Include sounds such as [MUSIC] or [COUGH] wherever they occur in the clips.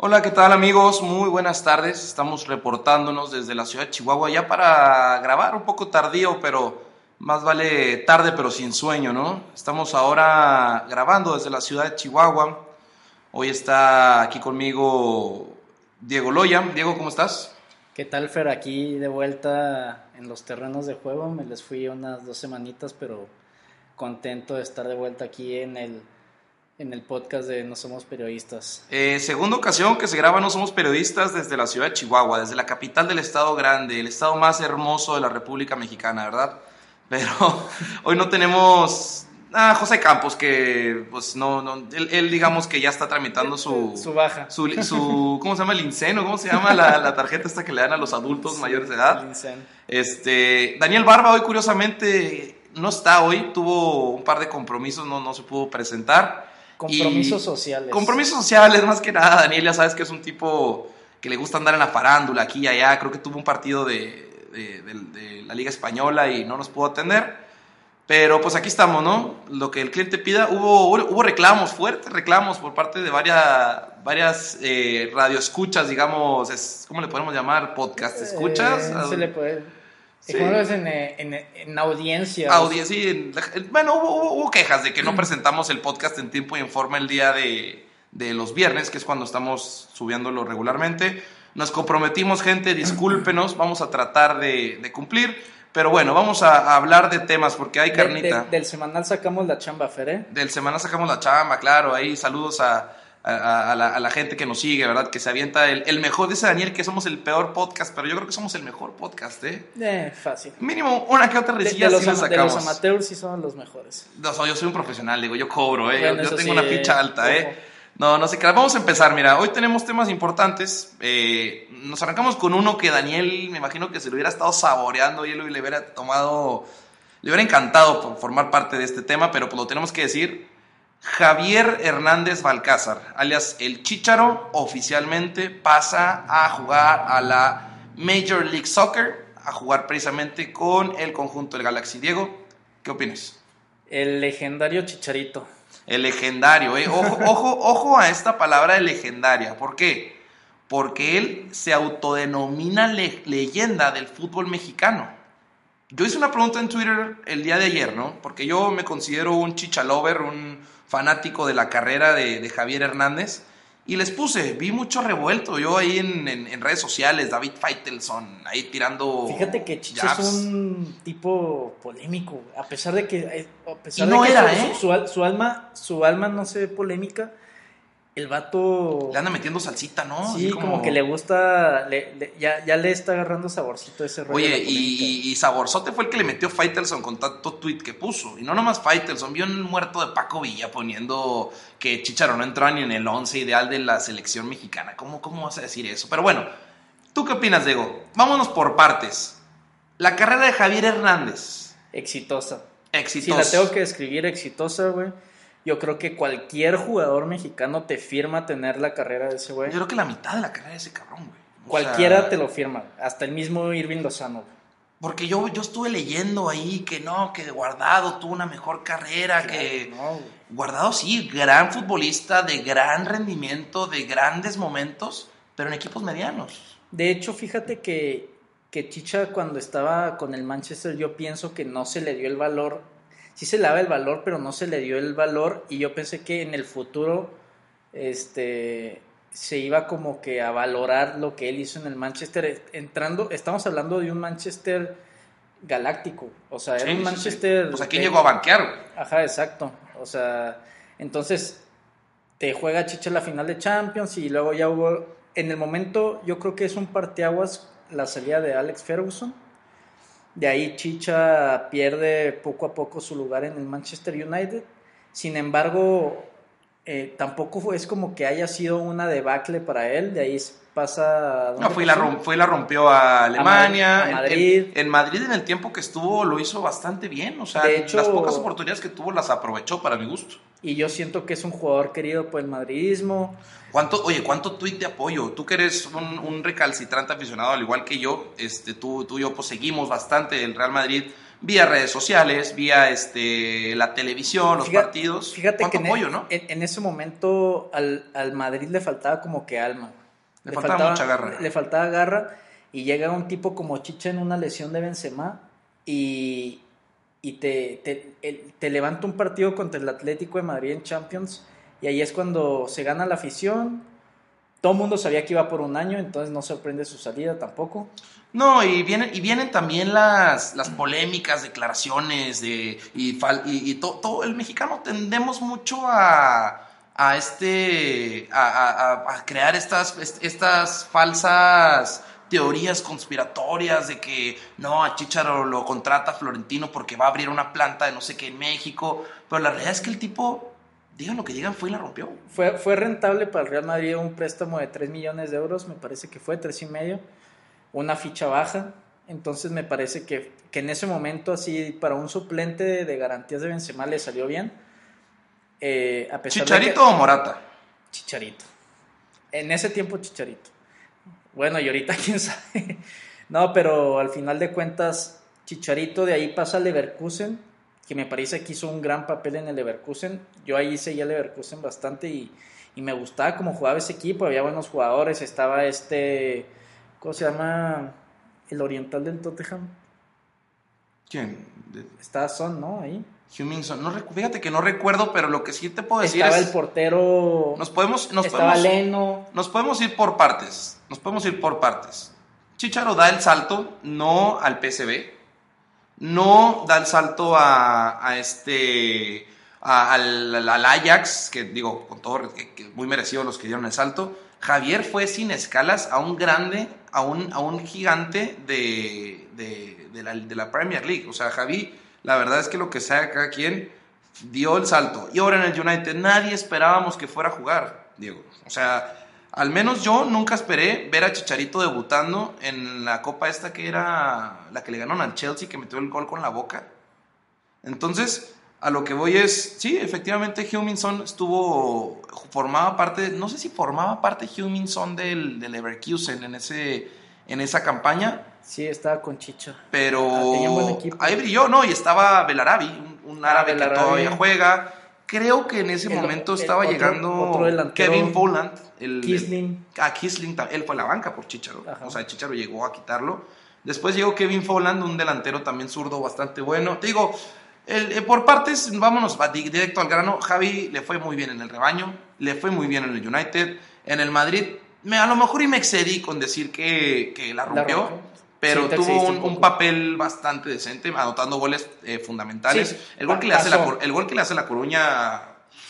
Hola, ¿qué tal amigos? Muy buenas tardes. Estamos reportándonos desde la ciudad de Chihuahua ya para grabar un poco tardío, pero más vale tarde pero sin sueño, ¿no? Estamos ahora grabando desde la ciudad de Chihuahua. Hoy está aquí conmigo Diego Loya. Diego, ¿cómo estás? ¿Qué tal, Fer? Aquí de vuelta en los terrenos de juego. Me les fui unas dos semanitas, pero contento de estar de vuelta aquí en el, en el podcast de No Somos Periodistas. Eh, segunda ocasión que se graba No Somos Periodistas desde la ciudad de Chihuahua, desde la capital del estado grande, el estado más hermoso de la República Mexicana, ¿verdad? [LAUGHS] Pero hoy no tenemos a José Campos, que pues no, no él, digamos que ya está tramitando su... Su baja. Su, su ¿cómo se llama? El inceno, ¿cómo se llama la, la, tarjeta esta que le dan a los adultos mayores de edad? Este, Daniel Barba hoy curiosamente no está hoy, tuvo un par de compromisos, no, no se pudo presentar. Compromisos sociales. Compromisos sociales, más que nada. Daniel ya sabes que es un tipo que le gusta andar en la farándula aquí y allá. Creo que tuvo un partido de, de, la Liga Española y no nos pudo atender. Pero pues aquí estamos, ¿no? Lo que el cliente pida. Hubo, hubo reclamos, fuertes reclamos por parte de varias, varias eh, radioescuchas, digamos, es, ¿cómo le podemos llamar? ¿Podcast escuchas? Eh, se le puede. Sí. En, en, en, audiencia. Audiencia, bueno, hubo, hubo, quejas de que no presentamos el podcast en tiempo y en forma el día de, de los viernes, que es cuando estamos subiéndolo regularmente. Nos comprometimos, gente, discúlpenos, vamos a tratar de, de cumplir. Pero bueno, vamos a, hablar de temas porque hay carnita. del semanal sacamos la chamba, Fer, ¿eh? Del semanal sacamos la chamba, claro. Ahí saludos a, a, la, gente que nos sigue, ¿verdad? Que se avienta el, el, mejor, dice Daniel que somos el peor podcast, pero yo creo que somos el mejor podcast, ¿eh? Eh, fácil. Mínimo una que otra risilla sí los, sacamos. De los amateurs sí son los mejores. No, yo soy un profesional, digo, yo cobro, ¿eh? yo, tengo una ficha alta, ¿eh? No, no sé qué. Vamos a empezar, mira, hoy tenemos temas importantes. Eh, nos arrancamos con uno que Daniel, me imagino que se lo hubiera estado saboreando y él le hubiera tomado, le hubiera encantado formar parte de este tema, pero pues lo tenemos que decir. Javier Hernández Balcázar, alias El Chicharo, oficialmente pasa a jugar a la Major League Soccer, a jugar precisamente con el conjunto del Galaxy. Diego, ¿qué opinas? El legendario Chicharito. El legendario, ¿eh? Ojo, [LAUGHS] ojo, ojo a esta palabra de legendaria. ¿Por qué? Porque él se autodenomina leyenda del fútbol mexicano. Yo hice una pregunta en Twitter el día de ayer, ¿no? Porque yo me considero un chichalover, un fanático de la carrera de, de Javier Hernández. Y les puse, vi mucho revuelto yo ahí en, en, redes sociales, David Feitelson, ahí tirando. Fíjate que es un tipo polémico, a pesar de que. Eh, a pesar no de que era, su, ¿eh? su, su, alma, su alma no se ve polémica. El vato. Le anda metiendo salsita, ¿no? Sí, como... como... que le gusta. Le, le, ya, ya, le está agarrando saborcito ese rollo. Oye, y, y, Saborzote fue el que le metió Faitelson con tanto tweet que puso. Y no nomás Faitelson, vio un muerto de Paco Villa poniendo que Chicharo no entraba ni en el once ideal de la selección mexicana. ¿Cómo, ¿Cómo vas a decir eso? Pero bueno, ¿tú qué opinas, Diego? Vámonos por partes. La carrera de Javier Hernández. Exitosa. Exitosa. Si la tengo que describir exitosa, güey yo creo que cualquier jugador mexicano te firma tener la carrera de ese güey. Yo creo que la mitad de la carrera de ese cabrón, güey. O Cualquiera sea... te lo firma, hasta el mismo Irving Lozano. Güey. Porque yo, yo estuve leyendo ahí que no, que Guardado tuvo una mejor carrera, claro, que no, Guardado sí, gran futbolista, de gran rendimiento, de grandes momentos, pero en equipos medianos. De hecho, fíjate que, que Chicha cuando estaba con el Manchester yo pienso que no se le dio el valor sí se le daba el valor, pero no se le dio el valor y yo pensé que en el futuro este, se iba como que a valorar lo que él hizo en el Manchester. Entrando, estamos hablando de un Manchester galáctico, o sea, era Sí, un sí, Manchester... sí. Pues aquí llegó a banquear, güey. Ajá, exacto. O sea, entonces te juega Chicha la final de Champions y luego ya hubo... En el momento yo creo que es un parteaguas la salida de Alex Ferguson. De ahí Chicha pierde poco a poco su lugar en el Manchester United. Sin embargo, eh, tampoco es como que haya sido una debacle para él. De ahí pasa... No, fue y, la, fue y la rompió a Alemania. A Madrid. En, en, Madrid, en el tiempo que estuvo, lo hizo bastante bien. O sea, De hecho- las pocas oportunidades que tuvo las aprovechó para mi gusto. Y yo siento que es un jugador querido por el madridismo. ¿Cuánto, oye, cuánto tweet de apoyo? Tú que eres un, un recalcitrante aficionado, al igual que yo, este, tú, tú y yo pues seguimos bastante el Real Madrid, vía redes sociales, vía este, la televisión, los partidos. Fíjate que en, apoyo, ¿no? en, ese momento al, al, Madrid le faltaba como que alma. Le, faltaba, mucha garra. Le faltaba garra y llega un tipo como Chicha en una lesión de Benzema y, y te, te, te, levanta un partido contra el Atlético de Madrid en Champions y ahí es cuando se gana la afición. Todo el mundo sabía que iba por un año, entonces no sorprende su salida tampoco. No, y vienen, y vienen también las, las polémicas, declaraciones de, y, y, todo el mexicano tendemos mucho a, a este a, crear estas, estas falsas teorías conspiratorias de que no, a Chicharo lo contrata Florentino porque va a abrir una planta de no sé qué en México, pero la realidad es que el tipo, digan lo que digan, fue y la rompió. Fue, fue rentable para el Real Madrid un préstamo de 3 millones de euros, me parece que fue 3 y medio una ficha baja. Entonces me parece que, en ese momento así para un suplente de garantías de Benzema le salió bien. Eh, a ¿Chicharito o Morata? Chicharito. En ese tiempo Chicharito. Bueno, y ahorita [LAUGHS] quién sabe. no, pero al final de cuentas Chicharito de ahí pasa al Leverkusen, que me parece que hizo un gran papel en el Leverkusen. Yo ahí seguía el Leverkusen bastante y, y me gustaba cómo jugaba ese equipo, había buenos jugadores, estaba este ¿Cómo se llama el oriental del Tottenham? ¿Quién? Está Son, ¿no? Ahí. Huminson. No, fíjate que no recuerdo, pero lo que sí te puedo decir Estaba el portero. Nos podemos. Nos estaba podemos, Leno. Nos podemos ir por partes. Nos podemos ir por partes. Chicharo da el salto, no al PCB. No da el salto a, a este. al, Ajax, que digo, con todo, que muy merecido los que dieron el salto Javier fue sin escalas a un grande, a un, a un gigante de, de, la, de, la, Premier League. O sea, Javi, la verdad es que lo que sea cada quien dio el salto. Y ahora en el United nadie esperábamos que fuera a jugar, Diego. O sea, al menos yo nunca esperé ver a Chicharito debutando en la copa esta que era la que le ganaron al Chelsea, que metió el gol con la boca. Entonces, a lo que voy es, sí, efectivamente Huminson estuvo, formaba parte, no sé si formaba parte Huminson del, del Leverkusen en, ese, en esa campaña. Sí, estaba con Chicho. Pero ah, ahí brilló, ¿no? Y estaba Belarabi, un, ah, árabe que todavía juega. Creo que en ese momento estaba llegando Kevin Poland. El, Kisling. ah, Kisling, él fue a la banca por Chicharo. O sea, Chicharo llegó a quitarlo. Después llegó Kevin Folland, un delantero también zurdo bastante bueno. Te digo, eh, por partes, vámonos directo al grano. Javi le fue muy bien en el rebaño, le fue muy bien en el United, en el Madrid. Me, a lo mejor y me excedí con decir que, que la rompió, pero tuvo un, papel bastante decente, anotando goles eh, fundamentales. el, gol que le hace la, el gol que le hace la Coruña.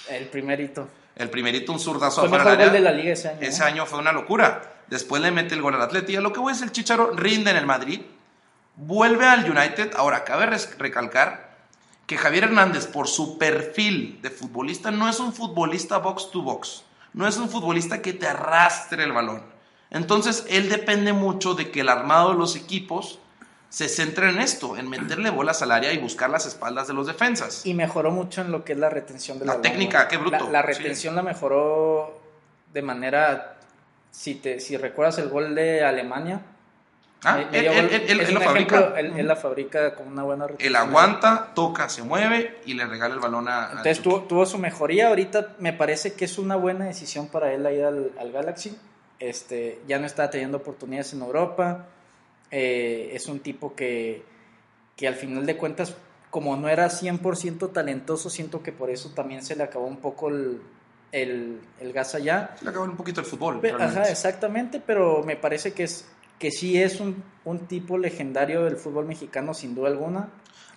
El primerito. El primerito, un zurdazo fue el gol de la liga ese año. Ese año fue una locura. Después le mete el gol al Atleti. lo que voy es el Chicharo rinde en el Madrid, vuelve al United. Ahora, cabe recalcar que Javier Hernández, por su perfil de futbolista, no es un futbolista box to box, no es un futbolista que te arrastre el balón. Entonces, él depende mucho de que el armado de los equipos se centre en esto, en meterle bolas al área y buscar las espaldas de los defensas. Y mejoró mucho en lo que es la retención de la, la técnica, qué bruto. La, retención la mejoró de manera, si, te, si recuerdas el gol de Alemania, Ah, él, lo fabrica. Él, la fabrica con una buena Él aguanta, toca, se mueve y le regala el balón a. Entonces tuvo, su mejoría. Ahorita me parece que es una buena decisión para él ir al, al Galaxy. Este, ya no está teniendo oportunidades en Europa. Eh, es un tipo que, que al final de cuentas, como no era 100% talentoso, siento que por eso también se le acabó un poco el, el, el gas allá. Se le acabó un poquito el fútbol. Ajá, exactamente, pero me parece que es que sí es un, un tipo legendario del fútbol mexicano, sin duda alguna.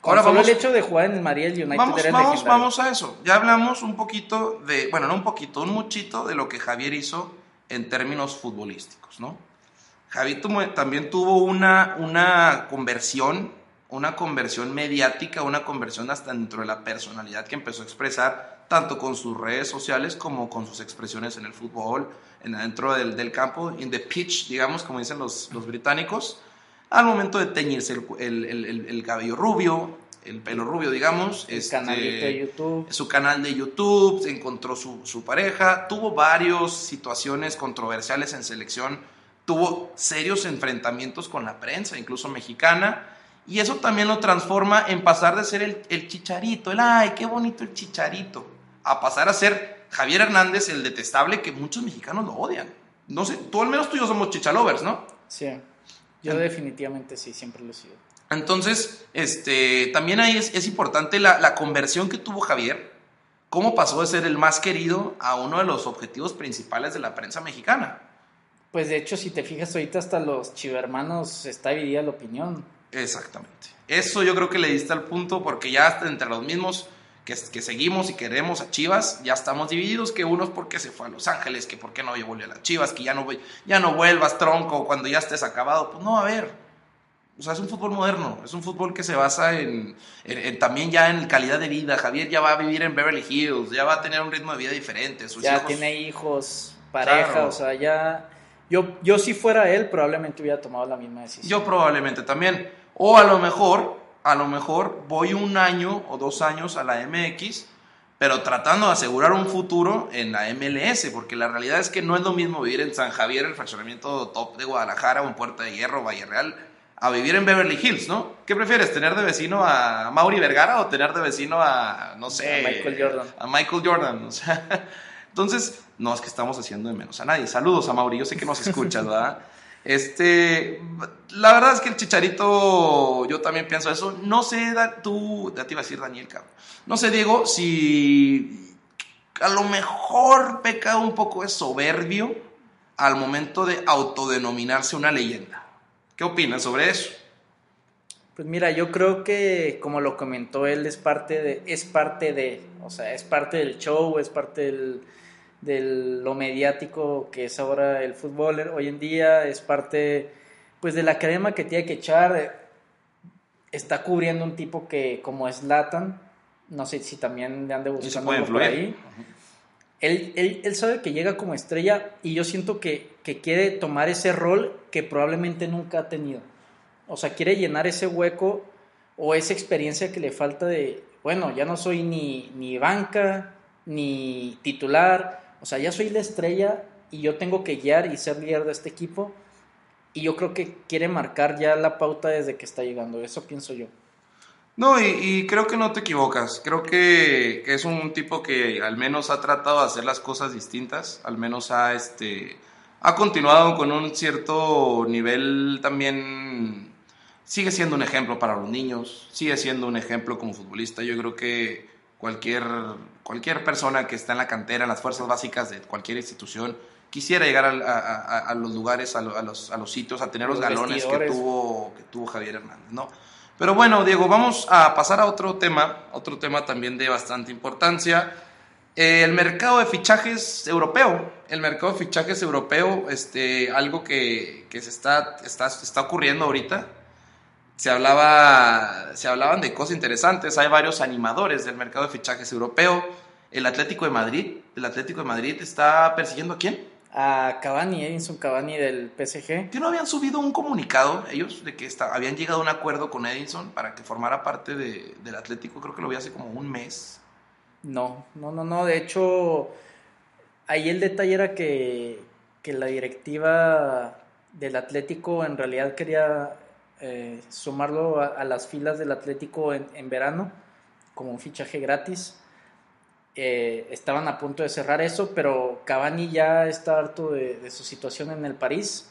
Ahora vamos, el hecho de jugar en el María United vamos, vamos, vamos a eso. Ya hablamos un poquito de, bueno, no un poquito, un muchito de lo que Javier hizo en términos futbolísticos, ¿no? Javier también tuvo una, una conversión, una conversión mediática, una conversión hasta dentro de la personalidad que empezó a expresar, tanto con sus redes sociales como con sus expresiones en el fútbol, dentro del, del, campo, in the pitch, digamos, como dicen los, los británicos, al momento de teñirse el, el, el, cabello rubio, el pelo rubio, digamos. El este, de YouTube. Su canal de YouTube, encontró su, su pareja, tuvo varias situaciones controversiales en selección, tuvo serios enfrentamientos con la prensa, incluso mexicana, Y eso también lo transforma en pasar de ser el, el chicharito, el ay, qué bonito el chicharito, a pasar a ser Javier Hernández, el detestable que muchos mexicanos lo odian. No sé, tú al menos tú y yo somos chichalovers, ¿no? Sí, yo definitivamente sí, siempre lo he sido. Entonces, este, también ahí es, es importante la, la, conversión que tuvo Javier, cómo pasó de ser el más querido a uno de los objetivos principales de la prensa mexicana. Pues de hecho, si te fijas ahorita hasta los chivermanos está dividida la opinión. Exactamente. Eso yo creo que le diste al punto porque ya entre los mismos que, que, seguimos y queremos a Chivas, ya estamos divididos, que unos porque se fue a Los Ángeles, que por qué no volvió a las Chivas, que ya no, ya no vuelvas tronco cuando ya estés acabado. Pues no, a ver, o sea, es un fútbol moderno, es un fútbol que se basa en, en, también ya en calidad de vida. Javier ya va a vivir en Beverly Hills, ya va a tener un ritmo de vida diferente. Sus ya tiene hijos, pareja, o sea, ya... Yo, yo si fuera él probablemente hubiera tomado la misma decisión. Yo probablemente también. O a lo mejor, a lo mejor voy un año o dos años a la MX, pero tratando de asegurar un futuro en la MLS, porque la realidad es que no es lo mismo vivir en San Javier, el fraccionamiento top de Guadalajara o en Puerta de Hierro, Valle Real, a vivir en Beverly Hills, ¿no? ¿Qué prefieres, tener de vecino a Mauri Vergara o tener de vecino a, no sé, a Michael Jordan? A Michael Jordan, o sea, [LAUGHS] entonces, no es que estamos haciendo de menos a nadie. Saludos a Mauri, yo sé que nos escuchas, ¿verdad? Este, la verdad es que el chicharito, yo también pienso eso. No sé, tú, ya te iba a decir Daniel, cabrón. No sé, Diego, si a lo mejor peca un poco de soberbio al momento de autodenominarse una leyenda. ¿Qué opinas sobre eso? Pues mira, yo creo que como lo comentó él es parte de es parte de, o sea, es parte del show, es parte del de lo mediático que es ahora el fútbol hoy en día, es parte pues de la crema que tiene que echar, está cubriendo un tipo que como es Latan, no sé si también le han de buscar por ahí. Él, él, él, sabe que llega como estrella y yo siento que, que, quiere tomar ese rol que probablemente nunca ha tenido. O sea, quiere llenar ese hueco o esa experiencia que le falta de, bueno, ya no soy ni, ni banca, ni titular, o sea, ya soy la estrella y yo tengo que guiar y ser líder de este equipo. Y yo creo que quiere marcar ya la pauta desde que está llegando. Eso pienso yo. No, y, creo que no te equivocas. Creo que, es un tipo que al menos ha tratado de hacer las cosas distintas. Al menos ha, este, ha continuado con un cierto nivel también. Sigue siendo un ejemplo para los niños. Sigue siendo un ejemplo como futbolista. Yo creo que cualquier, cualquier persona que está en la cantera, en las fuerzas básicas de cualquier institución, quisiera llegar a, los lugares, a, los, a los sitios, a tener los, galones que tuvo, que tuvo Javier Hernández, ¿no? Pero bueno, Diego, vamos a pasar a otro tema, otro tema también de bastante importancia. el mercado de fichajes europeo, el mercado de fichajes europeo, este, algo que, que se está, está, está ocurriendo ahorita, se, hablaba, se hablaban de cosas interesantes. Hay varios animadores del mercado de fichajes europeo. El Atlético de Madrid, el Atlético de Madrid está persiguiendo a quién? A Cavani, Edinson Cavani del PSG. ¿Que no habían subido un comunicado ellos de que habían llegado a un acuerdo con Edinson para que formara parte de, del Atlético? Creo que lo vi hace como un mes. No, no, no, no. De hecho, ahí el detalle era que, que la directiva del Atlético en realidad quería eh, sumarlo a, las filas del Atlético en, verano como un fichaje gratis. Eh, estaban a punto de cerrar eso, pero Cavani ya está harto de, su situación en el París.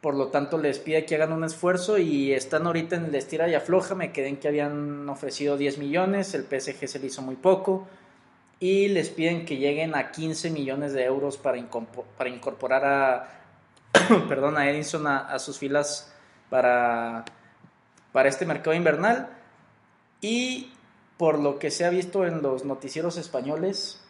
Por lo tanto, les pide que hagan un esfuerzo y están ahorita en el estira y afloja. Me quedé en que habían ofrecido 10 millones, el PSG se le hizo muy poco. Y les piden que lleguen a 15 millones de euros para, incorporar a, [COUGHS] perdón, a Edison a sus filas para, para este mercado invernal. Y por lo que se ha visto en los noticieros españoles,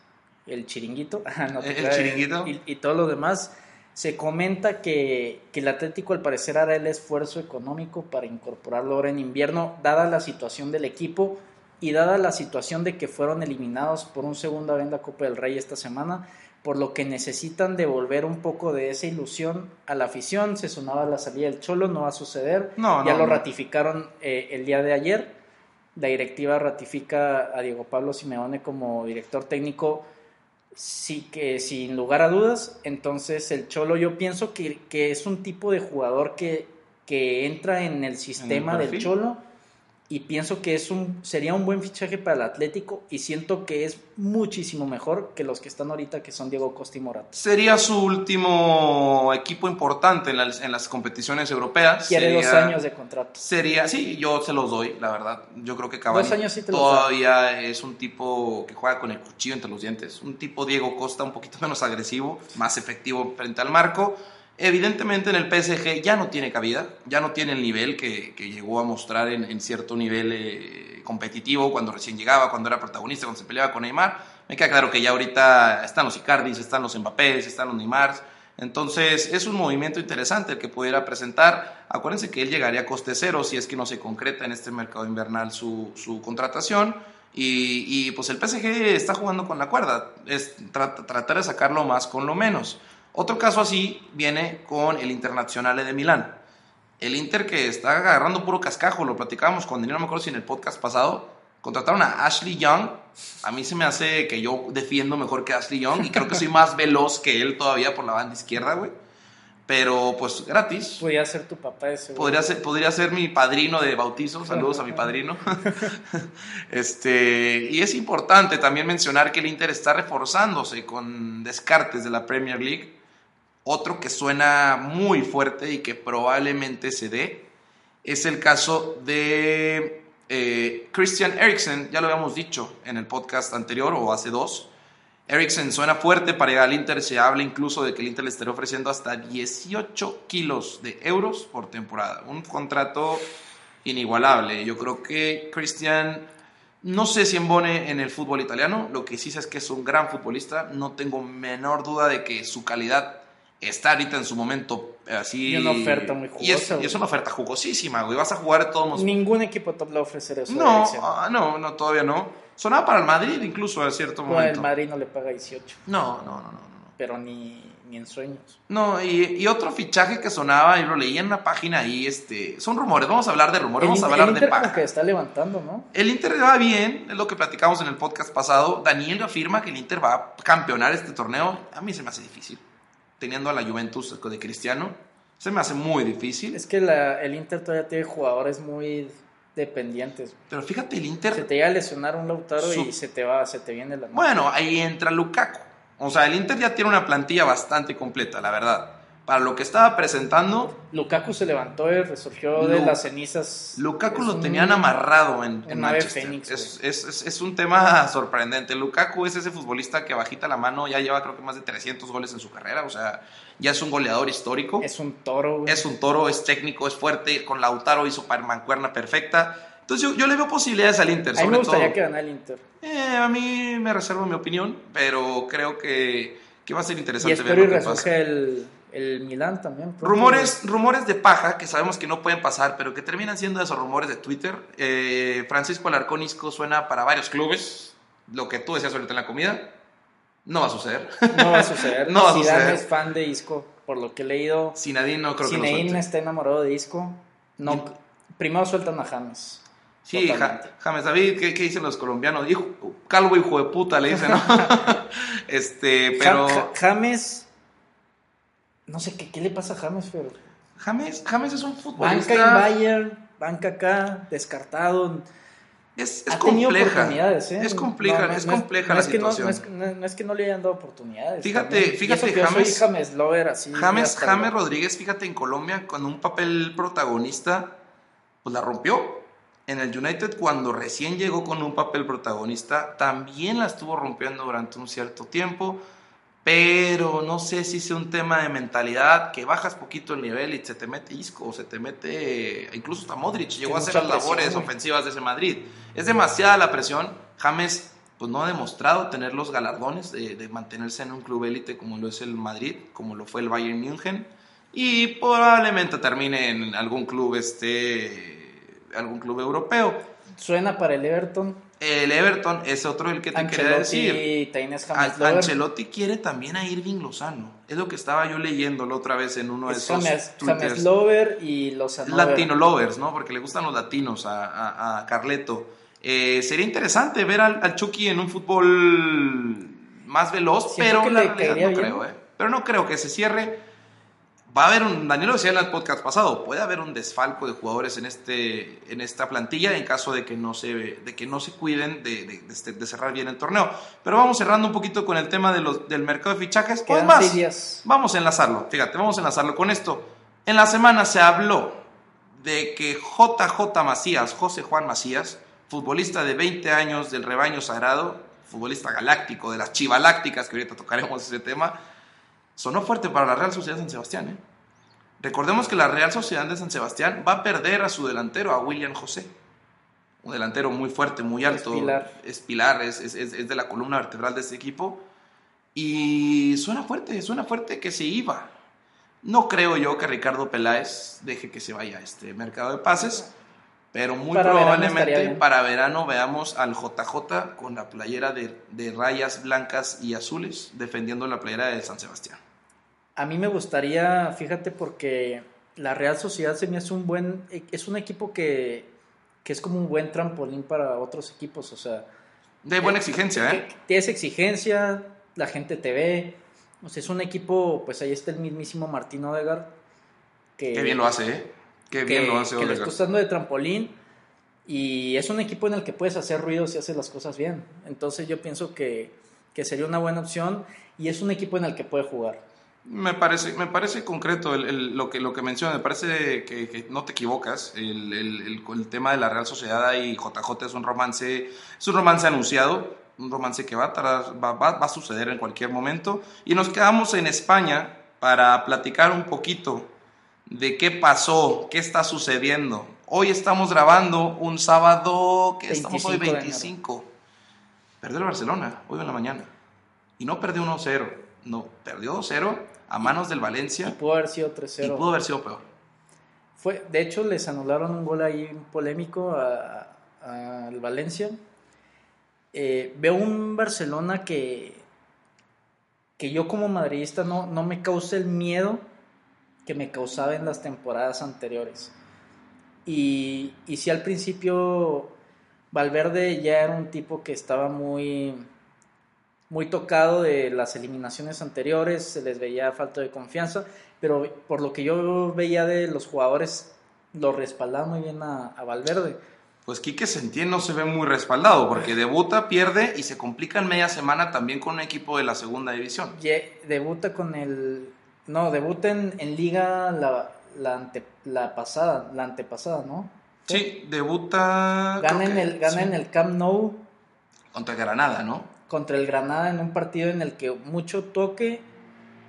el chiringuito, [LAUGHS] el chiringuito. Y, todo lo demás, se comenta que, que, el Atlético al parecer hará el esfuerzo económico para incorporarlo ahora en invierno, dada la situación del equipo y dada la situación de que fueron eliminados por un segunda venda Copa del Rey esta semana, por lo que necesitan devolver un poco de esa ilusión a la afición. Se sonaba la salida del Cholo, no va a suceder. ya lo ratificaron eh, el día de ayer. La directiva ratifica a Diego Pablo Simeone como director técnico, sí que sin lugar a dudas. Entonces el Cholo yo pienso que, es un tipo de jugador que, que entra en el sistema del Cholo y pienso que es un, sería un buen fichaje para el Atlético y siento que es muchísimo mejor que los que están ahorita, que son Diego Costa y Morata. Sería su último equipo importante en las, en las competiciones europeas. Quiere dos años de contrato. Sería, sí, yo se los doy, la verdad. Yo creo que Cavani dos años sí te todavía es un tipo que juega con el cuchillo entre los dientes. Un tipo Diego Costa un poquito menos agresivo, más efectivo frente al marco Evidentemente en el PSG ya no tiene cabida, ya no tiene el nivel que, llegó a mostrar en, cierto nivel eh, competitivo cuando recién llegaba, cuando era protagonista, cuando se peleaba con Neymar. Me queda claro que ya ahorita están los Icardis, están los Mbappés, están los Neymars. Entonces es un movimiento interesante el que pudiera presentar. Acuérdense que él llegaría a coste cero si es que no se concreta en este mercado invernal su, contratación. Y, pues el PSG está jugando con la cuerda, es tratar de sacarlo más con lo menos. Otro caso así viene con el Internacional de Milán. El Inter que está agarrando puro cascajo, lo platicábamos con Daniel, no me acuerdo si en el podcast pasado, contrataron a Ashley Young. A mí se me hace que yo defiendo mejor que Ashley Young y creo que soy más veloz que él todavía por la banda izquierda, güey. Pero pues gratis. Podría ser tu papá ese. Podría ser, podría ser mi padrino de bautizo. Saludos a mi padrino. [LAUGHS] este, y es importante también mencionar que el Inter está reforzándose con descartes de la Premier League otro que suena muy fuerte y que probablemente se dé es el caso de eh, Christian Eriksen, ya lo habíamos dicho en el podcast anterior o hace dos. Eriksen suena fuerte para llegar al Inter, se habla incluso de que el Inter le estará ofreciendo hasta 18 kilos de euros por temporada, un contrato inigualable. Yo creo que Christian, no sé si embone en el fútbol italiano, lo que sí sé es que es un gran futbolista, no tengo menor duda de que su calidad está ahorita en su momento eh, así. Y una oferta muy jugosa. Y es, una oferta jugosísima, güey. Vas a jugar todos Ningún equipo top le va a ofrecer eso. No, ah, no, no, todavía no. Sonaba para el Madrid incluso a cierto momento. momento. el Madrid no le paga 18. No, no, no, no. no. Pero ni, ni en sueños. No, y, otro fichaje que sonaba, y lo leí en una página ahí, este, son rumores, vamos a hablar de rumores, vamos a hablar el Inter de Como que está levantando, ¿no? El Inter va bien, es lo que platicamos en el podcast pasado. Daniel afirma que el Inter va a campeonar este torneo. A mí se me hace difícil teniendo a la Juventus de Cristiano, se me hace muy difícil. Es que el Inter todavía tiene jugadores muy dependientes. Pero fíjate, el Inter... Se te iba a lesionar un Lautaro y se te va, se te viene la... Bueno, ahí entra Lukaku. O sea, el Inter ya tiene una plantilla bastante completa, la verdad para lo que estaba presentando. Lukaku se levantó y resurgió de las cenizas. Lukaku lo tenían amarrado en, en Manchester. es, es, es, un tema sorprendente. Lukaku es ese futbolista que bajita la mano, ya lleva creo que más de 300 goles en su carrera, o sea, ya es un goleador histórico. Es un toro. Es un toro, es técnico, es fuerte, con Lautaro hizo mancuerna perfecta. Entonces yo, le veo posibilidades al Inter. A mí me gustaría que ganara el Inter. Eh, a mí me reservo mi opinión, pero creo que, que va a ser interesante y ver lo que el el Milan también. Rumores, rumores de paja que sabemos que no pueden pasar, pero que terminan siendo esos rumores de Twitter. Eh, Francisco Alarcónisco suena para varios clubes. Lo que tú decías ahorita en la comida. No va a suceder. No va a suceder. [LAUGHS] no va a suceder. es fan de Isco, por lo que he leído. Sinadín no creo que lo está enamorado de Isco. No, primero sueltan a James. Sí, James David, ¿qué, dicen los colombianos? Hijo, calvo hijo de puta, le dicen, ¿no? [LAUGHS] [LAUGHS] este, pero... James no sé qué, qué le pasa a James, pero. James, James es un futbolista. Banca en Bayern, banca acá, descartado. Es, es compleja. ¿eh? Es compleja, es compleja la situación. no, es, que no le hayan dado oportunidades. Fíjate, fíjate, James. James Lover, así. James, James Rodríguez, fíjate, en Colombia, con un papel protagonista, pues la rompió. En el United, cuando recién llegó con un papel protagonista, también la estuvo rompiendo durante un cierto tiempo pero no sé si sea un tema de mentalidad que bajas poquito el nivel y se te mete Isco o se te mete incluso hasta Modric llegó a hacer las labores ofensivas de ese Madrid. Es demasiada la presión. James pues no ha demostrado tener los galardones de, mantenerse en un club élite como lo es el Madrid como lo fue el Bayern München. Y probablemente termine en algún club este algún club europeo. Suena para el Everton el Everton es otro el que te quería decir. Ancelotti quiere también a Irving Lozano. Es lo que estaba yo leyendo la otra vez en uno de esos James, James Lover y Lozano. Latino Lovers, ¿no? Porque le gustan los latinos a, Carleto. Eh, sería interesante ver al, Chucky en un fútbol más veloz, pero no creo, ¿eh? Pero no creo que se cierre va a haber un, Daniel lo decía en el podcast pasado, puede haber un desfalco de jugadores en, este, en esta plantilla en caso de que no se, de que no se cuiden de, de, este, de cerrar bien el torneo. Pero vamos cerrando un poquito con el tema de los, del mercado de fichajes. Quedan más, vamos a enlazarlo, fíjate, vamos a enlazarlo con esto. En la semana se habló de que JJ Macías, José Juan Macías, futbolista de 20 años del rebaño sagrado, futbolista galáctico de las chivalácticas, que ahorita tocaremos ese tema, sonó fuerte para la Real Sociedad de San Sebastián. ¿eh? Recordemos que la Real Sociedad de San Sebastián va a perder a su delantero, a William José. Un delantero muy fuerte, muy alto. Es pilar. Es es, de la columna vertebral de este equipo. Y suena fuerte, suena fuerte que se iba. No creo yo que Ricardo Peláez deje que se vaya a este mercado de pases, pero muy probablemente para verano veamos al JJ con la playera de, de rayas blancas y azules defendiendo la playera de San Sebastián. A mí me gustaría, fíjate, porque la Real Sociedad se me hace un buen, es un equipo que, es como un buen trampolín para otros equipos, o sea... De buena exigencia, ¿eh? Tienes exigencia, la gente te ve, o sea, es un equipo, pues ahí está el mismísimo Martín Odegaard. Que, Qué bien lo hace, ¿eh? Qué bien lo hace Que lo está usando de trampolín y es un equipo en el que puedes hacer ruido si haces las cosas bien. Entonces yo pienso que, que sería una buena opción y es un equipo en el que puede jugar. Me parece, me parece concreto lo, que, lo que menciona, me parece que, no te equivocas. El, el, tema de la Real Sociedad y JJ es un romance, es un romance anunciado, un romance que va a, va, va, a suceder en cualquier momento. Y nos quedamos en España para platicar un poquito de qué pasó, qué está sucediendo. Hoy estamos grabando un sábado, que estamos hoy 25. Perdió el Barcelona, hoy en la mañana. Y no perdió 1-0 no, perdió 2-0 a manos del Valencia. Y pudo haber sido 3-0. Y pudo haber sido peor. Fue, de hecho, les anularon un gol ahí polémico al Valencia. Eh, veo un Barcelona que, que yo como madridista no, no me causa el miedo que me causaba en las temporadas anteriores. Y, y si al principio Valverde ya era un tipo que estaba muy muy tocado de las eliminaciones anteriores, se les veía falta de confianza, pero por lo que yo veía de los jugadores, lo respaldaban muy bien a, Valverde. Pues Quique Sentién no se ve muy respaldado, porque debuta, pierde y se complica en media semana también con un equipo de la segunda división. debuta con el... No, debuta en, liga la, la, pasada, la antepasada, ¿no? Sí, debuta... Gana, en el, gana en el Camp Nou. Contra Granada, ¿no? Contra el Granada en un partido en el que mucho toque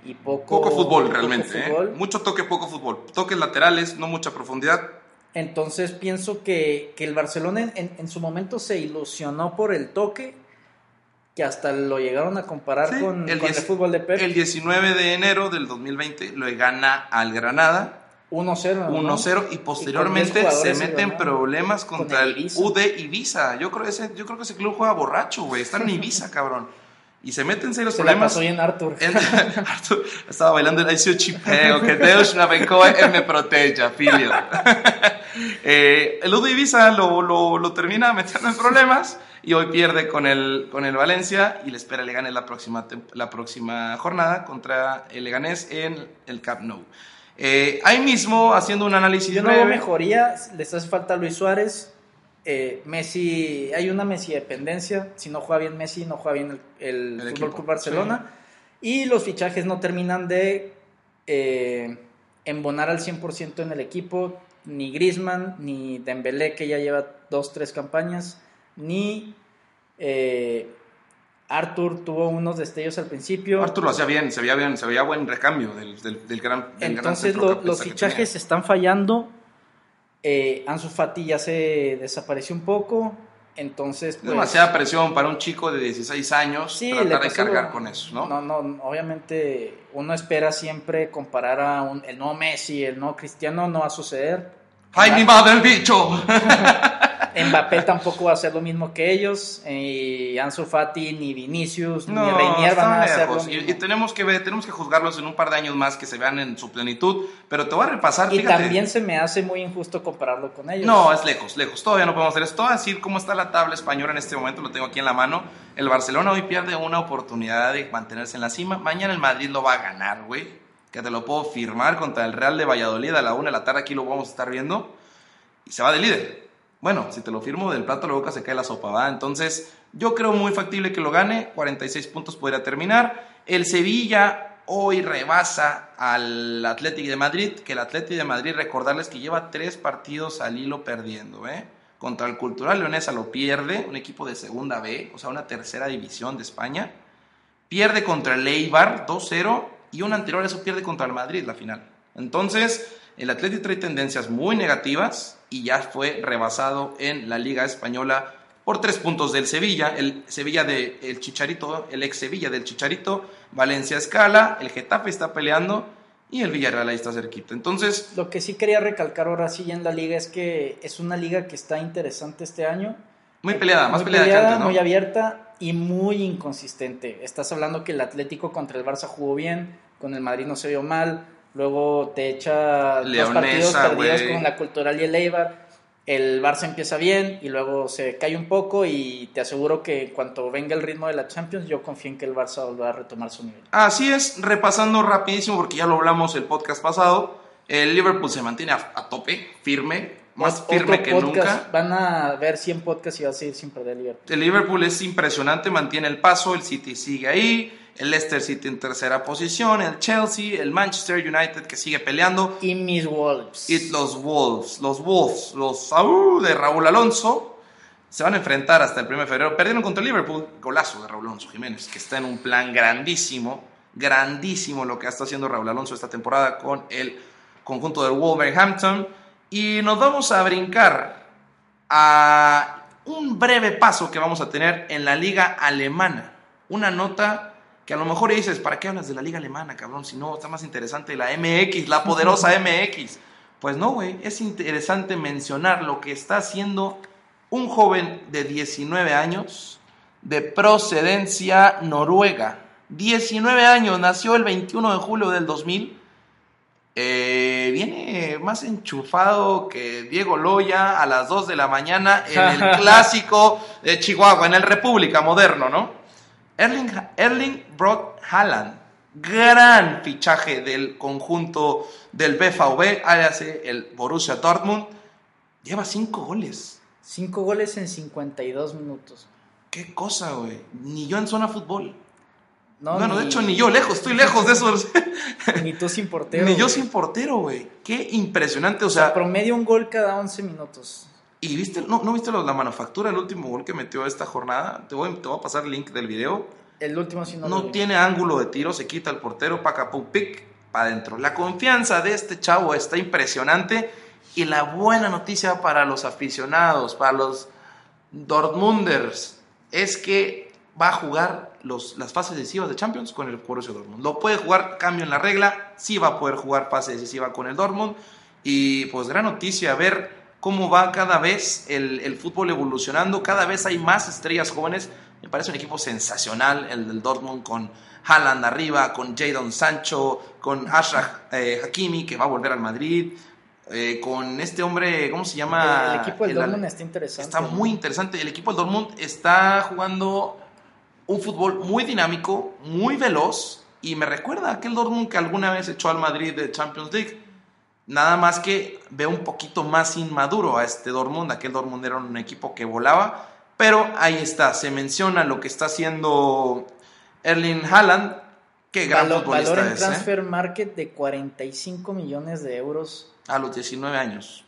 y poco, poco fútbol realmente. ¿eh? Mucho toque, poco fútbol. Toques laterales, no mucha profundidad. Entonces pienso que, el Barcelona en, su momento se ilusionó por el toque, que hasta lo llegaron a comparar con, el, fútbol de Pep. El 19 de enero del 2020 lo gana al Granada 1-0. 1-0 y posteriormente se meten problemas contra el, UD Ibiza. Yo creo, ese, yo creo que ese club juega borracho, güey. Están en [LAUGHS] Ibiza, cabrón. Y se meten serios se problemas. Soy en Arthur. [LAUGHS] Arthur estaba bailando el ICO Chipeo, que Deus navegó e me [LAUGHS] proteja, filio. eh, el UD Ibiza lo, lo, lo, termina metiendo en problemas y hoy pierde con el, con el Valencia y le espera Leganés la próxima, la próxima jornada contra el Leganés en el Camp Nou. Eh, ahí mismo, haciendo un análisis Yo no veo mejoría, les hace falta Luis Suárez. Eh, Messi, hay una Messi dependencia. Si no juega bien Messi, no juega bien el, el, Fútbol Club Barcelona. Y los fichajes no terminan de eh, embonar al 100% en el equipo. Ni Grisman, ni Dembélé, que ya lleva dos, tres campañas, ni Arthur tuvo unos destellos al principio. Arthur lo hacía bien, se veía bien, se veía buen recambio del, del, gran. Entonces los fichajes están fallando. Eh, Ansu Fati ya se desapareció un poco. Entonces, pues, Demasiada presión para un chico de 16 años sí, tratar de cargar con eso, ¿no? No, no, obviamente uno espera siempre comparar a un, el no Messi, el no Cristiano, no va a suceder. ¡Ay, mi madre, el bicho! [LAUGHS] Mbappé tampoco va a hacer lo mismo que ellos, y Ansu Fati, ni Vinicius, ni Reinier van a hacer lo mismo. Y, tenemos que ver, tenemos que juzgarlos en un par de años más que se vean en su plenitud, pero te voy a repasar. Y también se me hace muy injusto compararlo con ellos. No, es lejos, lejos. Todavía no podemos hacer esto. Voy a decir cómo está la tabla española en este momento, lo tengo aquí en la mano. El Barcelona hoy pierde una oportunidad de mantenerse en la cima. Mañana el Madrid lo va a ganar, güey. que te lo puedo firmar contra el Real de Valladolid a la una de la tarde, aquí lo vamos a estar viendo, y se va de líder. Bueno, si te lo firmo del plato la boca se cae la sopa. Entonces, yo creo muy factible que lo gane, 46 puntos podría terminar. El Sevilla hoy rebasa al Atlético de Madrid, que el Atlético de Madrid, recordarles que lleva tres partidos al hilo perdiendo, ¿eh? Contra el Cultural Leonesa lo pierde, un equipo de segunda B, o sea, una tercera división de España. Pierde contra el Eibar 2-0 y un anterior a eso pierde contra el Madrid la final. Entonces, el Atlético trae tendencias muy negativas y ya fue rebasado en la Liga Española por tres puntos del Sevilla, el Sevilla del Chicharito, el ex Sevilla del Chicharito, Valencia escala, el Getafe está peleando y el Villarreal ahí está cerquita. Entonces, lo que sí quería recalcar ahora sí en la liga es que es una liga que está interesante este año. Muy peleada, más peleada, que antes, ¿no? Muy abierta y muy inconsistente. Estás hablando que el Atlético contra el Barça jugó bien, con el Madrid no se vio mal, luego te echa dos partidos perdidos con la Cultural y el Eibar. El Barça empieza bien y luego se cae un poco y te aseguro que cuanto venga el ritmo de la Champions, yo confío en que el Barça va a retomar su nivel. Así es, repasando rapidísimo porque ya lo hablamos el podcast pasado, el Liverpool se mantiene a, tope, firme, más firme que nunca. Van a ver 100 podcasts y va a seguir sin perder el Liverpool. El Liverpool es impresionante, mantiene el paso, el City sigue ahí, el Leicester City en tercera posición, el Chelsea, el Manchester United que sigue peleando. Y mis Wolves. Y los Wolves, los Wolves, los uh, de Raúl Alonso se van a enfrentar hasta el 1 de febrero. Perdieron contra el Liverpool, golazo de Raúl Alonso Jiménez, que está en un plan grandísimo, grandísimo lo que está haciendo Raúl Alonso esta temporada con el conjunto del Wolverhampton. Y nos vamos a brincar a un breve paso que vamos a tener en la liga alemana. Una nota que a lo mejor dices, ¿para qué hablas de la liga alemana, cabrón? Si no, está más interesante la MX, la poderosa [LAUGHS] MX. Pues no, güey, es interesante mencionar lo que está haciendo un joven de 19 años de procedencia noruega. 19 años, nació el 21 de julio del 2000. Eh, viene más enchufado que Diego Loya a las 2 de la mañana en el [LAUGHS] clásico de Chihuahua, en el República Moderno, ¿no? Erling, Erling Brock Haaland, gran fichaje del conjunto del BVB, hace el Borussia Dortmund, lleva cinco goles. Cinco goles en 52 minutos. Qué cosa, güey. Ni yo en zona fútbol. No, bueno, de hecho, ni yo lejos, estoy lejos de eso. [LAUGHS] ni tú sin portero. Ni yo sin portero, güey. Qué impresionante, o sea. promedio un gol cada 11 minutos. ¿Y viste, no, no viste la manufactura, el último gol que metió esta jornada? Te voy, te voy a pasar el link del video. El último sí no. No tiene ángulo de tiro, se quita el portero, paca, pic, para adentro. La confianza de este chavo está impresionante. Y la buena noticia para los aficionados, para los Dortmunders, es que va a jugar los, las fases decisivas de Champions con el Borussia Dortmund. Lo puede jugar, cambio en la regla, sí va a poder jugar fase decisiva con el Dortmund. Y pues gran noticia, ver cómo va cada vez el, fútbol evolucionando, cada vez hay más estrellas jóvenes. Me parece un equipo sensacional el del Dortmund con Haaland arriba, con Jadon Sancho, con Ashraf eh, Hakimi que va a volver al Madrid, eh, con este hombre, ¿cómo se llama? El, equipo del Dortmund está interesante. Está muy interesante. El equipo del Dortmund está jugando un fútbol muy dinámico, muy veloz y me recuerda a aquel Dortmund que alguna vez echó al Madrid de Champions League Nada más que veo un poquito más inmaduro a este Dortmund. Aquel Dortmund era un equipo que volaba. Pero ahí está, se menciona lo que está haciendo Erling Haaland. Qué gran futbolista valor en ¿eh? transfer market de 45 millones de euros. A los 19 años.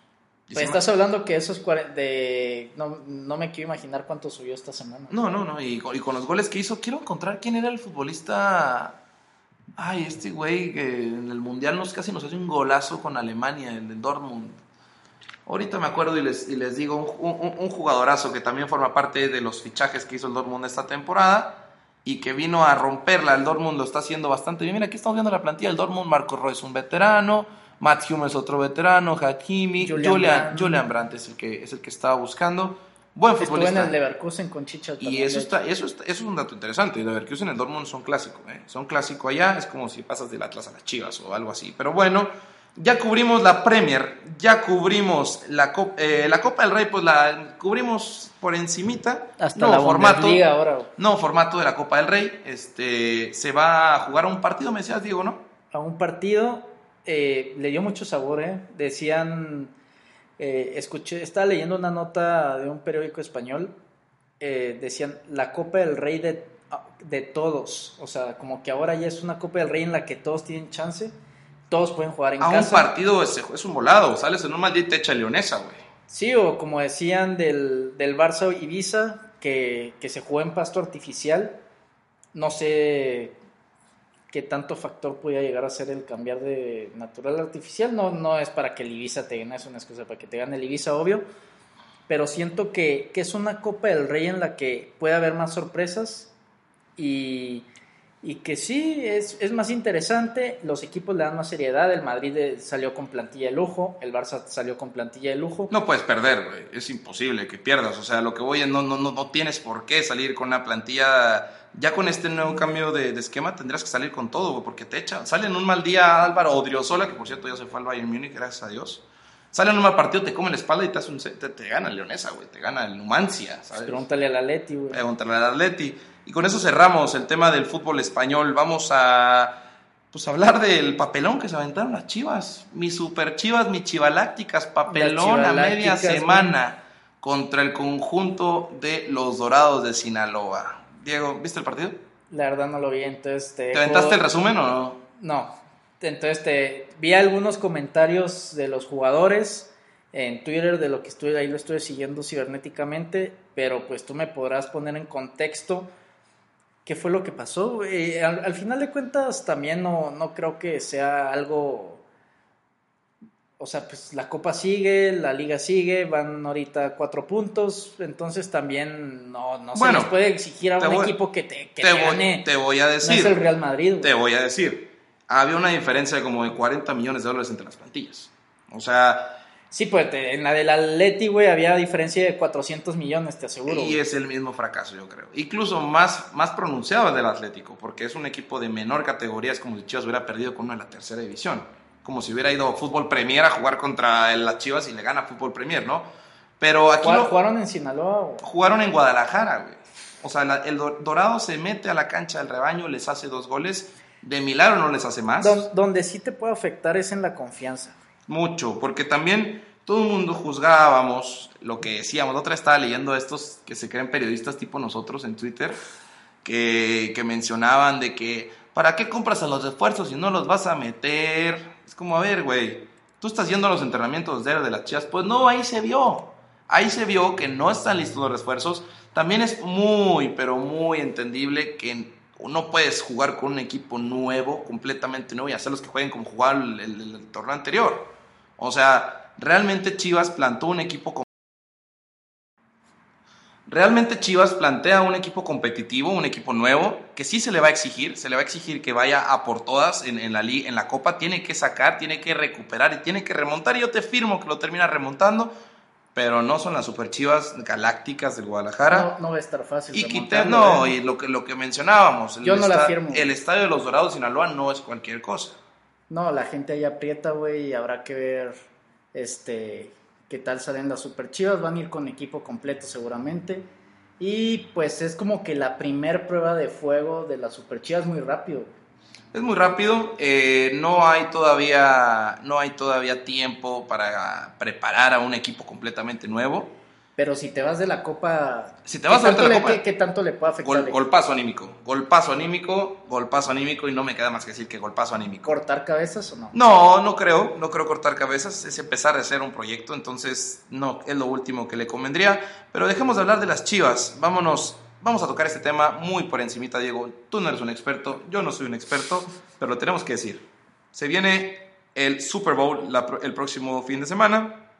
Pues estás hablando que esos de... No, no, me quiero imaginar cuánto subió esta semana. No, no, no. Y, y con los goles que hizo, quiero encontrar quién era el futbolista Ay, este güey que en el Mundial nos casi nos hace un golazo con Alemania, el del Dortmund. Ahorita me acuerdo y les, y les digo, un, un, jugadorazo que también forma parte de los fichajes que hizo el Dortmund esta temporada y que vino a romperla. El Dortmund lo está haciendo bastante bien. Mira, aquí estamos viendo la plantilla del Dortmund. Marco Roy es un veterano, Matt Hume es otro veterano, Hakimi, Julian, Julian, Brandt es el que, es el que estaba buscando. Buen futbolista. Estuvo en el Leverkusen con Chicha. Y eso, está, eso, eso es un dato interesante. El Leverkusen y el Dortmund son clásicos. ¿eh? Son clásicos allá. Es como si pasas del Atlas a las Chivas o algo así. Pero bueno, ya cubrimos la Premier. Ya cubrimos la, eh, la Copa del Rey. Pues la cubrimos por encimita. Hasta la formato, ahora. No, formato de la Copa del Rey. Este, se va a jugar un partido, me decías, Diego, ¿no? a un partido, eh, le dio mucho sabor, ¿eh? Decían, eh, escuché, estaba leyendo una nota de un periódico español, decían, la Copa del Rey de, de todos, o sea, como que ahora ya es una Copa del Rey en la que todos tienen chance, todos pueden jugar en a casa. un partido es, es, un volado, sales en un mal día y te echa leonesa, güey. Sí, o como decían del, del Barça Ibiza, que, que se jugó en pasto artificial, no sé qué tanto factor podía llegar a ser el cambiar de natural a artificial. No, no es para que el Ibiza te gane, es una excusa para que te gane el Ibiza, obvio. Pero siento que, que es una Copa del Rey en la que puede haber más sorpresas y, y que sí, es, es, más interesante. Los equipos le dan más seriedad. El Madrid eh, salió con plantilla de lujo, el Barça salió con plantilla de lujo. No puedes perder. Es imposible que pierdas. O sea, lo que voy es no, no, no, no tienes por qué salir con una plantilla ya con este nuevo cambio de, de esquema tendrías que salir con todo, porque te echan. Sale en un mal día Álvaro Odriozola, que por cierto ya se fue al Bayern Múnich, gracias a Dios. Sale en un mal partido, te come la espalda y te, hace un, te, te gana el Leonesa, güey. Te gana el Numancia, ¿sabes? Pregúntale al Atleti, güey. Pregúntale al Atleti. Y con eso cerramos el tema del fútbol español. Vamos a pues hablar del papelón que se aventaron las chivas. Mis super chivas, mis chivalácticas, papelón a media semana güey. contra el conjunto de los Dorados de Sinaloa. Diego, ¿viste el partido? La verdad no lo vi, entonces te... ¿Te aventaste el resumen o no? No, entonces te vi algunos comentarios de los jugadores en Twitter de lo que estoy ahí lo estoy siguiendo cibernéticamente, pero pues tú me podrás poner en contexto qué fue lo que pasó. Eh, al, al, final de cuentas también no, no creo que sea algo o sea, pues la copa sigue, la liga sigue, van ahorita cuatro puntos, entonces también no, no bueno, se les puede exigir a un voy, equipo que te, que te, te voy, gane. Te voy a decir. No es el Real Madrid. Te voy a decir. Había una diferencia de como de 40 millones de dólares entre las plantillas. O sea. Sí, pues en la del Atleti, güey, había diferencia de 400 millones, te aseguro. Y güey. es el mismo fracaso, yo creo. Incluso más, más pronunciado el del Atlético, porque es un equipo de menor categoría, es como si Chivas hubiera perdido con uno de la tercera división como si hubiera ido a Fútbol Premier a jugar contra las Chivas y le gana Fútbol Premier, ¿no? Pero aquí ¿Jugaron, ¿Jugaron en Sinaloa? Güey? Jugaron en Guadalajara, güey. O sea, la, el Dorado se mete a la cancha del rebaño, les hace dos goles. De milagro no les hace más. Don, donde sí te puede afectar es en la confianza. Mucho, porque también todo el mundo juzgábamos lo que decíamos. La otra estaba leyendo estos que se creen periodistas tipo nosotros en Twitter, que, que mencionaban de que, ¿para qué compras a los refuerzos si no los vas a meter? Es como, a ver, güey, tú estás yendo a los entrenamientos de, las chivas. Pues no, ahí se vio. Ahí se vio que no están listos los refuerzos. También es muy, pero muy entendible que no puedes jugar con un equipo nuevo, completamente nuevo, y hacerlos que jueguen como jugaban el, torneo anterior. O sea, realmente Chivas plantó un equipo Realmente Chivas plantea un equipo competitivo, un equipo nuevo, que sí se le va a exigir, se le va a exigir que vaya a por todas en, en, la, en la Copa, tiene que sacar, tiene que recuperar y tiene que remontar, y yo te firmo que lo termina remontando, pero no son las super Chivas galácticas del Guadalajara. No, no va a estar fácil. Y quité, no, ¿eh? y lo que, lo que mencionábamos, el, yo no la firmo. el estadio de los Dorados Sinaloa no es cualquier cosa. No, la gente ahí aprieta, güey, y habrá que ver este qué tal salen las Super Chivas, van a ir con equipo completo seguramente. Y pues es como que la primer prueba de fuego de las Super Chivas muy rápido. Es muy rápido, eh, no hay todavía no hay todavía tiempo para preparar a un equipo completamente nuevo. Pero si te vas de la copa, si te vas ¿qué, tanto de la le, copa, ¿qué, ¿qué, tanto le puede afectar? Gol, golpazo anímico, golpazo anímico, golpazo anímico y no me queda más que decir que golpazo anímico. ¿Cortar cabezas o no? No, no creo, no creo cortar cabezas, es empezar a hacer un proyecto, entonces no, es lo último que le convendría. Pero dejemos de hablar de las chivas, vámonos, vamos a tocar este tema muy por encimita, Diego. Tú no eres un experto, yo no soy un experto, pero lo tenemos que decir. Se viene el Super Bowl la, el próximo fin de semana,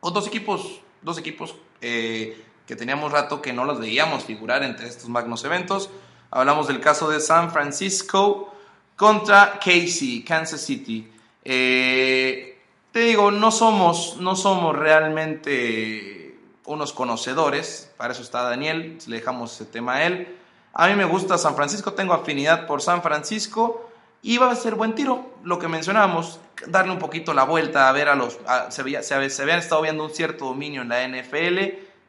con dos equipos, dos equipos eh, que teníamos rato que no los veíamos figurar entre estos magnos eventos. Hablamos del caso de San Francisco contra Casey, Kansas City. Eh, te digo, no somos, no somos realmente unos conocedores, para eso está Daniel, le dejamos ese tema a él. A mí me gusta San Francisco, tengo afinidad por San Francisco va a ser buen tiro, lo que mencionábamos, darle un poquito la vuelta a ver a los... A, se, se, se habían estado viendo un cierto dominio en la NFL,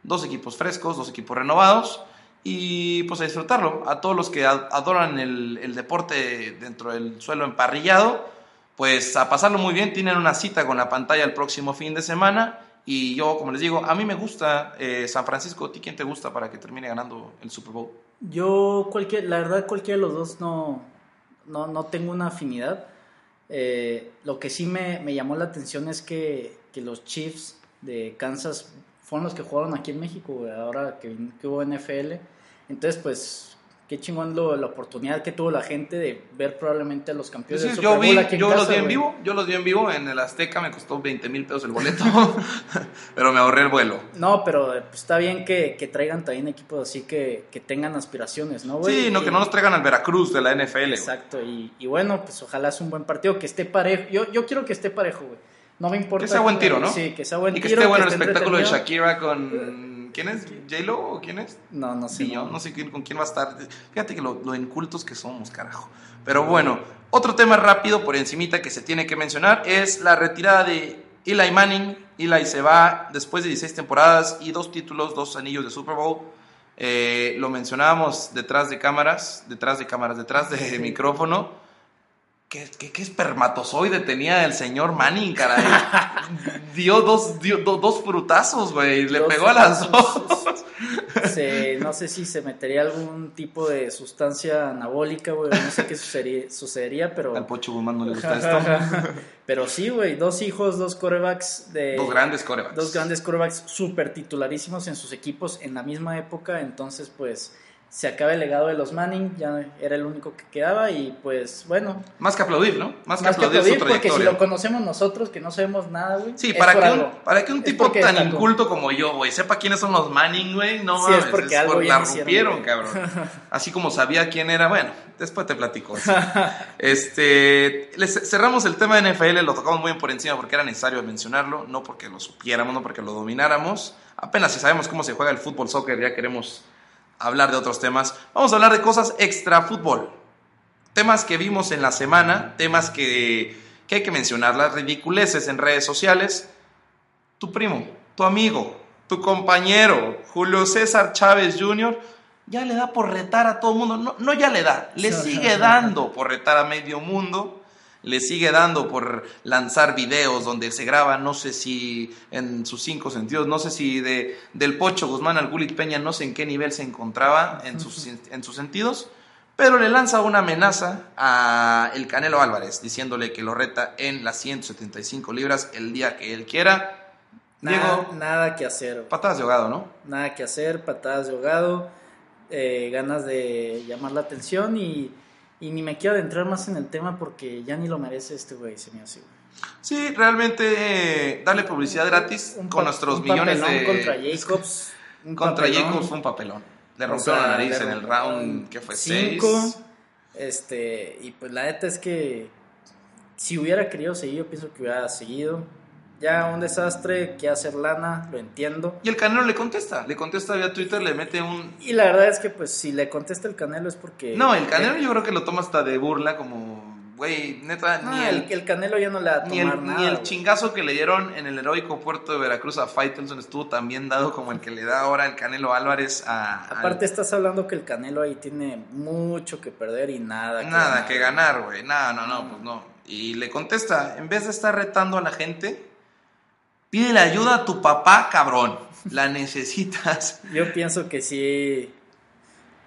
dos equipos frescos, dos equipos renovados, y pues a disfrutarlo. A todos los que adoran el, el deporte dentro del suelo emparrillado, pues a pasarlo muy bien. Tienen una cita con la pantalla el próximo fin de semana. Y yo, como les digo, a mí me gusta eh, San Francisco. ¿A ti quién te gusta para que termine ganando el Super Bowl? Yo, cualquier, la verdad, cualquiera de los dos no, no, no tengo una afinidad. Eh, lo que sí me, me, llamó la atención es que, que, los Chiefs de Kansas fueron los que jugaron aquí en México, ahora que, que hubo NFL. Entonces, pues qué chingón lo, la oportunidad que tuvo la gente de ver probablemente a los campeones sí, yo vi, yo los vi en vivo, yo los vi en vivo en el Azteca, me costó 20 mil pesos el boleto, [LAUGHS] pero me ahorré el vuelo. No, pero pues, está bien que, que, traigan también equipos así que, que tengan aspiraciones, ¿no, güey? Sí, no, que no nos traigan al Veracruz de la NFL. Exacto, y, y, bueno, pues ojalá sea un buen partido, que esté parejo, yo, yo quiero que esté parejo, güey. No me importa. Que sea buen tiro, ¿no? Sí, que sea buen tiro. Y que esté bueno el espectáculo de Shakira con ¿Quién es? ¿J-Lo o quién es? No, no sé. yo no sé con quién va a estar. Fíjate que lo, lo incultos que somos, carajo. Pero bueno, otro tema rápido por encimita que se tiene que mencionar es la retirada de Eli Manning. Eli se va después de 16 temporadas y dos títulos, dos anillos de Super Bowl. Eh, lo mencionábamos detrás de cámaras, detrás de cámaras, detrás de micrófono. ¿Qué, qué, espermatozoide tenía el señor Manning, caray? [LAUGHS] dio dos, dio, dos frutazos, güey. Le pegó a las dos. [LAUGHS] no sé si se metería algún tipo de sustancia anabólica, güey. No sé qué sucedería, sucedería pero. Al Pocho Guzmán no le gusta esto. pero sí, güey. Dos hijos, dos corebacks de. Dos grandes corebacks. Dos grandes corebacks súper titularísimos en sus equipos en la misma época. Entonces, pues se acaba el legado de los Manning, ya era el único que quedaba y pues bueno. Más que aplaudir, ¿no? Más que aplaudir, su trayectoria. Porque si lo conocemos nosotros, que no sabemos nada, güey. Sí, para, que un, para que un tipo tan inculto como yo, güey, sepa quiénes son los Manning, güey, no sí, es porque algo la rompieron, cabrón. [LAUGHS] Así como sabía quién era, bueno, después te platico. [LAUGHS] este, cerramos el tema de NFL, lo tocamos muy bien por encima porque era necesario mencionarlo, no porque lo supiéramos, no porque lo domináramos. Apenas si sabemos cómo se juega el fútbol soccer, ya queremos hablar de otros temas. Vamos a hablar de cosas extra fútbol. Temas que vimos en la semana, temas que, que hay que mencionar, las ridiculeces en redes sociales. Tu primo, tu amigo, tu compañero, Julio César Chávez Jr., ya le da por retar a todo el mundo. No, no ya le da, le sigue dando por retar a medio mundo le sigue dando por lanzar videos donde se graba, no sé si en sus cinco sentidos, no sé si de, del Pocho Guzmán al Gulit Peña, no sé en qué nivel se encontraba en sus, en sus sentidos, pero le lanza una amenaza a el Canelo Álvarez, diciéndole que lo reta en las 175 libras el día que él quiera. Nada, nada que hacer. Patadas de ahogado, ¿no? Nada que hacer, patadas de ahogado, eh, ganas de llamar la atención y y ni me quiero adentrar más en el tema porque ya ni lo merece este güey, se me hace, Sí, realmente darle publicidad gratis con nuestros millones de. Contra Jacobs. [LAUGHS] contra Jacobs fue un papelón. Le rompió la nariz en el round que fue 6. Este, y pues la neta es que si hubiera querido seguir, yo pienso que hubiera seguido ya un desastre, que hacer lana, lo entiendo. Y el Canelo le contesta, le contesta vía Twitter, le mete un... Y la verdad es que pues si le contesta el Canelo es porque... No, el Canelo yo creo que lo toma hasta de burla como... Güey, neta, ni el, el, Canelo ya no le da ni el, Ni el chingazo que le dieron en el heroico puerto de Veracruz a Faitelson estuvo tan bien dado como el que le da ahora el Canelo Álvarez a... Aparte estás hablando que el Canelo ahí tiene mucho que perder y nada que Nada que ganar, güey. No, no, no, pues no. Y le contesta, en vez de estar retando a la gente Pídele ayuda a tu papá, cabrón. La necesitas. [LAUGHS] Yo pienso que sí.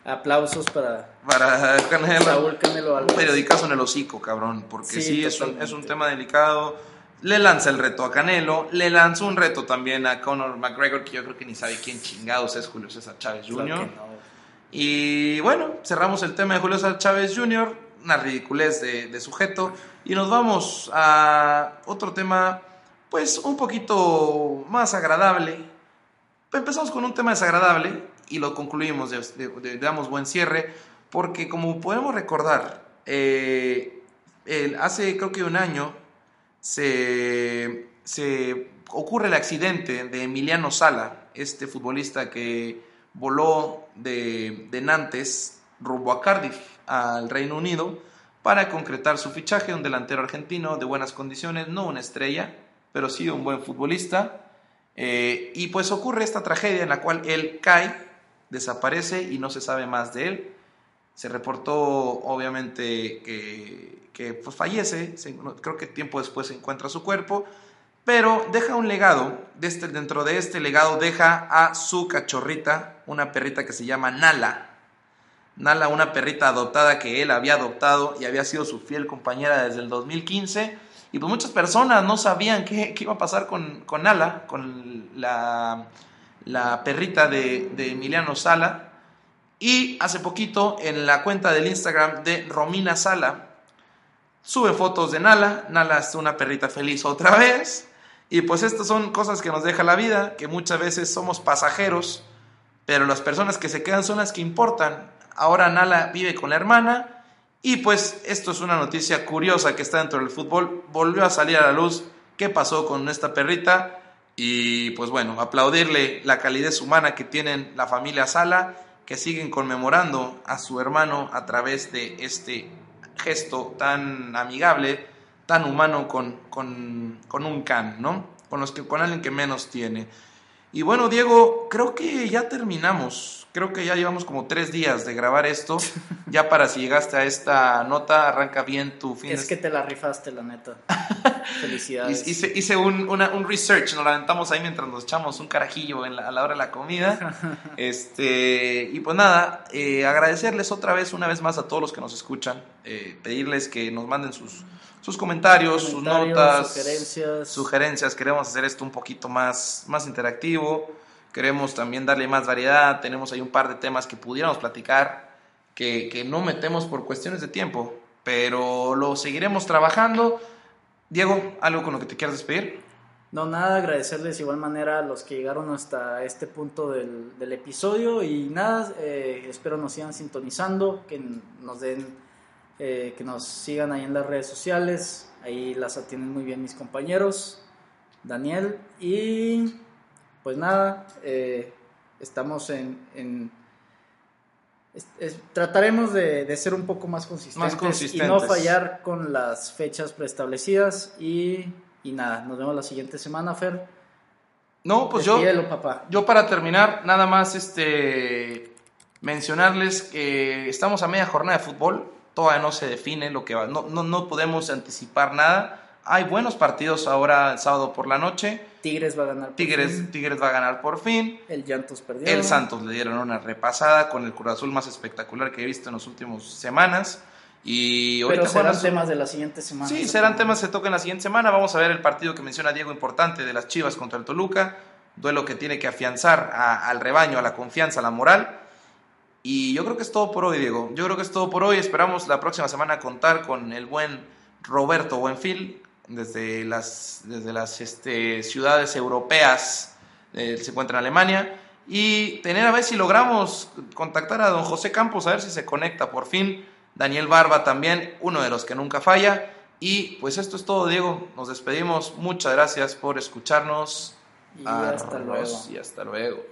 Aplausos para, para Canelo. Saúl Canelo Un periodicazo en el hocico, cabrón. Porque sí, es, un, es, un, tema delicado. Le lanza el reto a Canelo. Le lanzó un reto también a Conor McGregor, que yo creo que ni sabe quién chingados es Julio César Chávez Jr. Y bueno, cerramos el tema de Julio César Chávez Jr. Una ridiculez de, de sujeto. Y nos vamos a otro tema pues un poquito más agradable. Empezamos con un tema desagradable y lo concluimos, de, damos buen cierre, porque como podemos recordar, eh, hace creo que un año se, ocurre el accidente de Emiliano Sala, este futbolista que voló de, de Nantes rumbo a Cardiff, al Reino Unido, para concretar su fichaje, un delantero argentino de buenas condiciones, no una estrella, pero sí un buen futbolista. Eh, y pues ocurre esta tragedia en la cual él cae desaparece y no se sabe más de él. Se reportó obviamente que, que pues, fallece, creo que tiempo después se encuentra su cuerpo, pero deja un legado, de este, dentro de este legado deja a su cachorrita, una perrita que se llama Nala. Nala, una perrita adoptada que él había adoptado y había sido su fiel compañera desde el 2015. Y pues muchas personas no sabían qué, qué iba a pasar con, con Nala, con la, la perrita de, de Emiliano Sala. Y hace poquito en la cuenta del Instagram de Romina Sala, sube fotos de Nala. Nala es una perrita feliz otra vez. Y pues estas son cosas que nos deja la vida, que muchas veces somos pasajeros, pero las personas que se quedan son las que importan. Ahora Nala vive con la hermana y pues esto es una noticia curiosa que está dentro del fútbol. Volvió a salir a la luz qué pasó con esta perrita y pues bueno, aplaudirle la calidez humana que tienen la familia Sala, que siguen conmemorando a su hermano a través de este gesto tan amigable tan humano con, con, un can, ¿no? Con, los que, con alguien que menos tiene. Y bueno, Diego, creo que ya terminamos. Creo que ya llevamos como tres días de grabar esto. Ya para si llegaste a esta nota, arranca bien tu fin. Es que te la rifaste, la neta. [LAUGHS] Felicidades. Hice, hice un, un, research, nos la aventamos ahí mientras nos echamos un carajillo en la, a la hora de la comida. [LAUGHS] este, y pues nada, eh, agradecerles otra vez, una vez más a todos los que nos escuchan. Eh, pedirles que nos manden sus sus comentarios, sus notas, sugerencias. sugerencias. Queremos hacer esto un poquito más, más interactivo. Queremos también darle más variedad. Tenemos ahí un par de temas que pudiéramos platicar que, que no metemos por cuestiones de tiempo, pero lo seguiremos trabajando. Diego, ¿algo con lo que te quieras despedir? No, nada, agradecerles de igual manera a los que llegaron hasta este punto del, del episodio y nada, eh, espero nos sigan sintonizando, que nos den eh, que nos sigan ahí en las redes sociales, ahí las atienden muy bien mis compañeros, Daniel, y pues nada, eh, estamos en... trataremos de, ser un poco más consistentes, y no fallar con las fechas preestablecidas y, y nada, nos vemos la siguiente semana, Fer. No, pues yo, papá. yo para terminar, nada más este mencionarles que estamos a media jornada de fútbol todavía no se define lo que va, no, no, no podemos anticipar nada. Hay buenos partidos ahora el sábado por la noche. Tigres va a ganar por Tigres, fin. Tigres va a ganar por fin. El Santos perdió. El Santos le dieron una repasada con el Cruz Azul más espectacular que he visto en las últimas semanas. Y Pero serán temas de la siguiente semana. Sí, serán temas que se toquen la siguiente semana. Vamos a ver el partido que menciona Diego importante de las Chivas contra el Toluca. Duelo que tiene que afianzar al rebaño, a la confianza, a la moral. Y yo creo que es todo por hoy, Diego. Yo creo que es todo por hoy. Esperamos la próxima semana contar con el buen Roberto Buenfil desde las, desde las este, ciudades europeas. Eh, se encuentra en Alemania. Y tener a ver si logramos contactar a don José Campos, a ver si se conecta por fin. Daniel Barba también, uno de los que nunca falla. Y pues esto es todo, Diego. Nos despedimos. Muchas gracias por escucharnos. Y hasta luego. Y hasta luego.